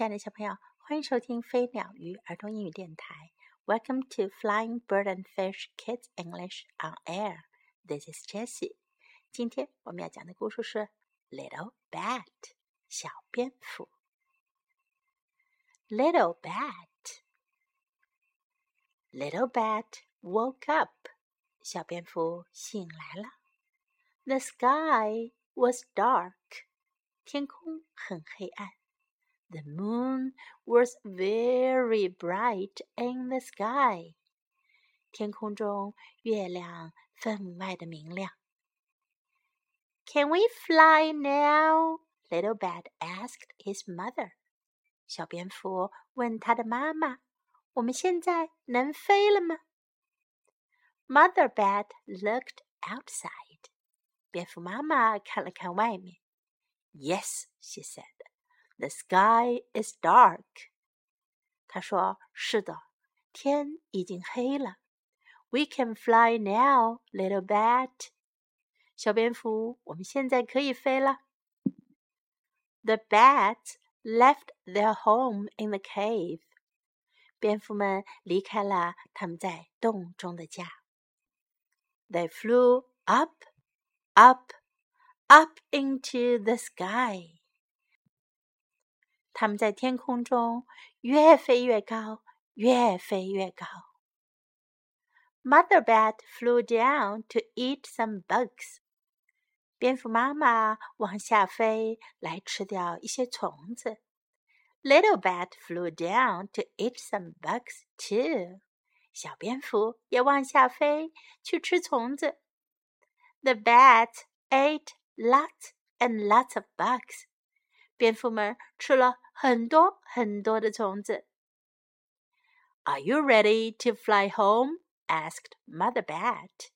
亲爱的小朋友，欢迎收听飞鸟鱼儿童英语电台。Welcome to Flying Bird and Fish Kids English on Air. This is Jessie. 今天我们要讲的故事是《Little Bat》小蝙蝠。Little Bat, Little Bat woke up. 小蝙蝠醒来了。The sky was dark. 天空很黑暗。the moon was very bright in the sky. 天空中月亮分外的明亮。Can we fly now? Little Bat asked his mother. 小蝙蝠问他的妈妈：“我们现在能飞了吗？” Mother Bat looked outside. 蝙蝠妈妈看了看外面。Yes, she said. The sky is dark. 他说：“是的，天已经黑了。We can fly now, little bat. 小蝙蝠，我们现在可以飞了。The bats left their home in the cave. 蝙蝠们离开了他们在洞中的家。They flew up, up, up into the sky. 它们在天空中越飞越高，越飞越高。Mother bat flew down to eat some bugs。蝙蝠妈妈往下飞来吃掉一些虫子。Little bat flew down to eat some bugs too。小蝙蝠也往下飞去吃虫子。The bats ate lots and lots of bugs。 蝙蝠们吃了很多很多的虫子。Are you ready to fly home? asked Mother Bat.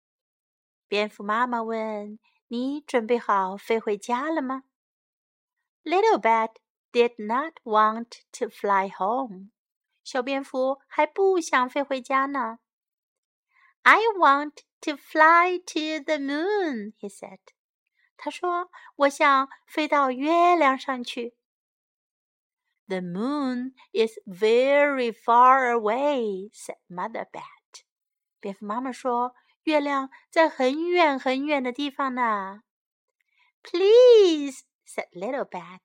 蝙蝠妈妈问：“你准备好飞回家了吗？” Little Bat did not want to fly home. 小蝙蝠还不想飞回家呢。I want to fly to the moon, he said. 他说：“我想飞到月亮上去。” The moon is very far away," said Mother Bat. 蝙蝠妈妈说：“月亮在很远很远的地方呢。” Please, said Little Bat.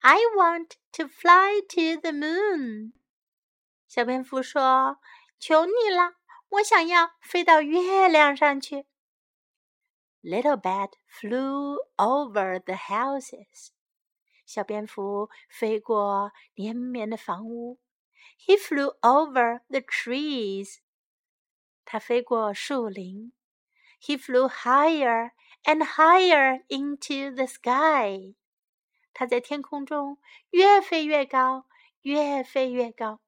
I want to fly to the moon. 小蝙蝠说：“求你了，我想要飞到月亮上去。” Little Bat flew over the houses. 小蝙蝠飞过连绵的房屋。He flew over the trees. 他飞过树林。He flew higher and higher into the sky. 他在天空中越飞越高，越飞越高。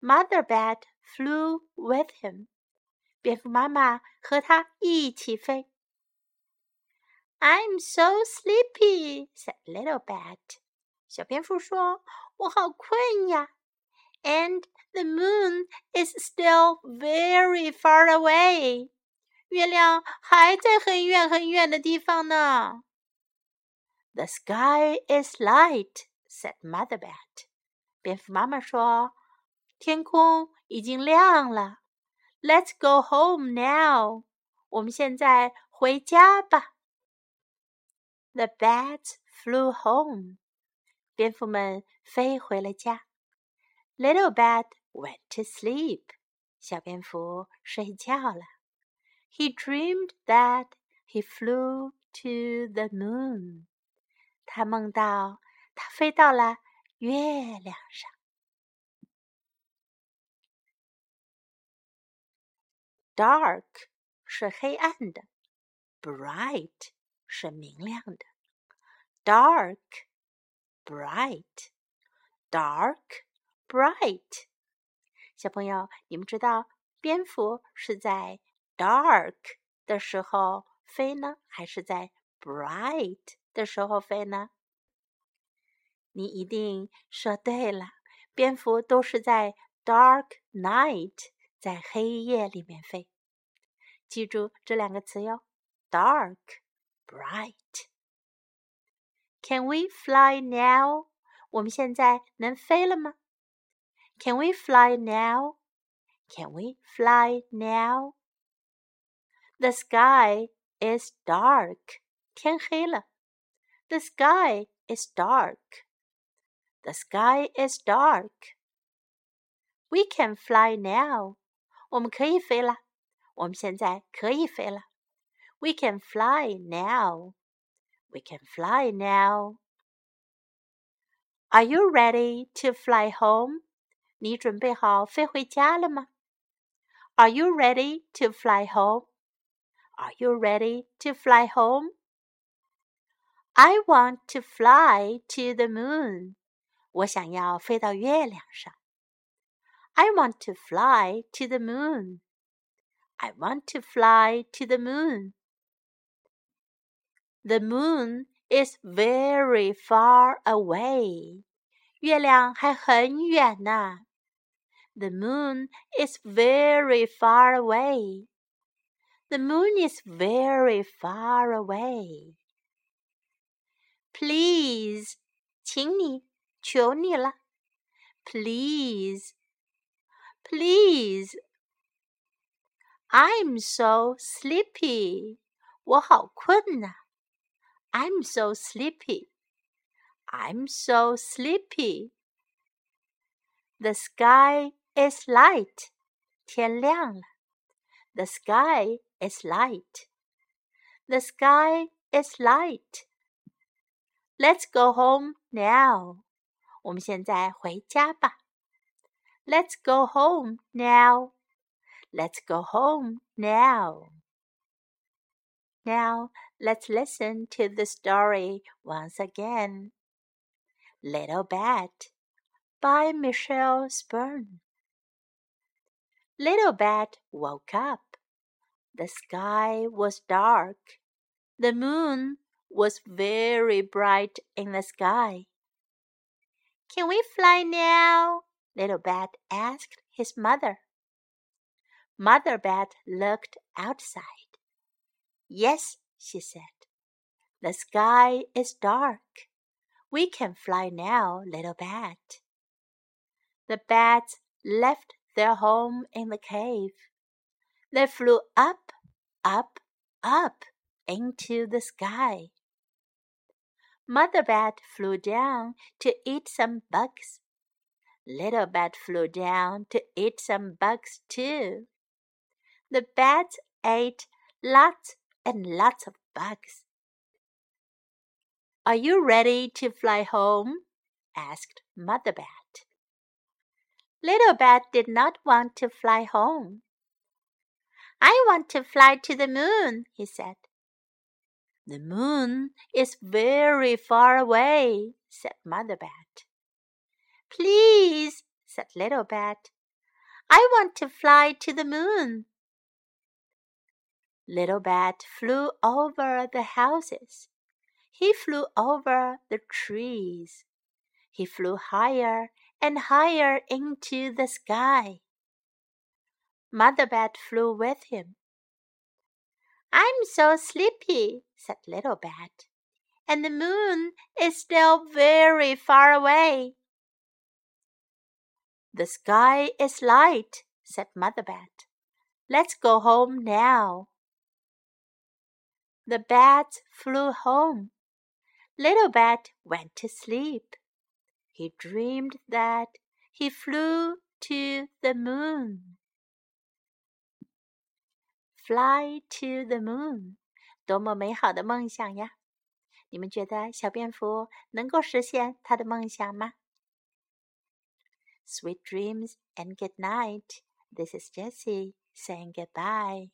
Mother Bat flew with him. 蝙蝠妈妈和他一起飞。 I'm so sleepy," said Little Bat. 小蝙蝠说：“我好困呀。” And the moon is still very far away. 月亮还在很远很远的地方呢。The sky is light," said Mother Bat. 蝙蝠妈妈说：“天空已经亮了。Let's go home now. 我们现在回家吧。” The bats flew home. 蝙蝠们飞回了家。Little bat went to sleep. 小蝙蝠睡觉了。He dreamed that he flew to the moon. 他梦到他飞到了月亮上。Dark 是黑暗的，bright 是明亮的，dark, bright, dark, bright。小朋友，你们知道蝙蝠是在 dark 的时候飞呢，还是在 bright 的时候飞呢？你一定说对了，蝙蝠都是在 dark night，在黑夜里面飞。记住这两个词哟，dark。bright. Can we fly now? 我们现在能飞了吗？Can we fly now? Can we fly now? The sky is dark. 天黑了。The sky is dark. The sky is dark. We can fly now. 我们可以飞了。我们现在可以飞了。 We can fly now. We can fly now. Are you ready to fly home? 你准备好飞回家了吗？Are you ready to fly home? Are you ready to fly home? I want to fly to the moon. 我想要飞到月亮上。I want to fly to the moon. I want to fly to the moon. The moon is very far away. 月亮还很远呢。The moon is very far away. The moon is very far away. Please，请你，求你了。Please, please. I'm so sleepy. 我好困呐。 I'm so sleepy. I'm so sleepy. The sky is light. 天亮了。The sky is light. The sky is light. Let's go home now. 我们现在回家吧。Let's go home now. Let's go home now. Now let's listen to the story once again. Little Bat by Michelle Spirn. Little Bat woke up. The sky was dark. The moon was very bright in the sky. Can we fly now? Little Bat asked his mother. Mother Bat looked outside. Yes, she said. The sky is dark. We can fly now, little bat. The bats left their home in the cave. They flew up, up, up into the sky. Mother bat flew down to eat some bugs. Little bat flew down to eat some bugs too. The bats ate lots and lots of bugs. Are you ready to fly home? asked Mother Bat. Little Bat did not want to fly home. I want to fly to the moon, he said. The moon is very far away, said Mother Bat. Please, said Little Bat. I want to fly to the moon. Little Bat flew over the houses. He flew over the trees. He flew higher and higher into the sky. Mother Bat flew with him. I'm so sleepy, said Little Bat, and the moon is still very far away. The sky is light, said Mother Bat. Let's go home now. The bats flew home. Little Bat went to sleep. He dreamed that he flew to the moon. Fly to the moon，多么美好的梦想呀！你们觉得小蝙蝠能够实现他的梦想吗？Sweet dreams and good night. This is Jessie saying goodbye.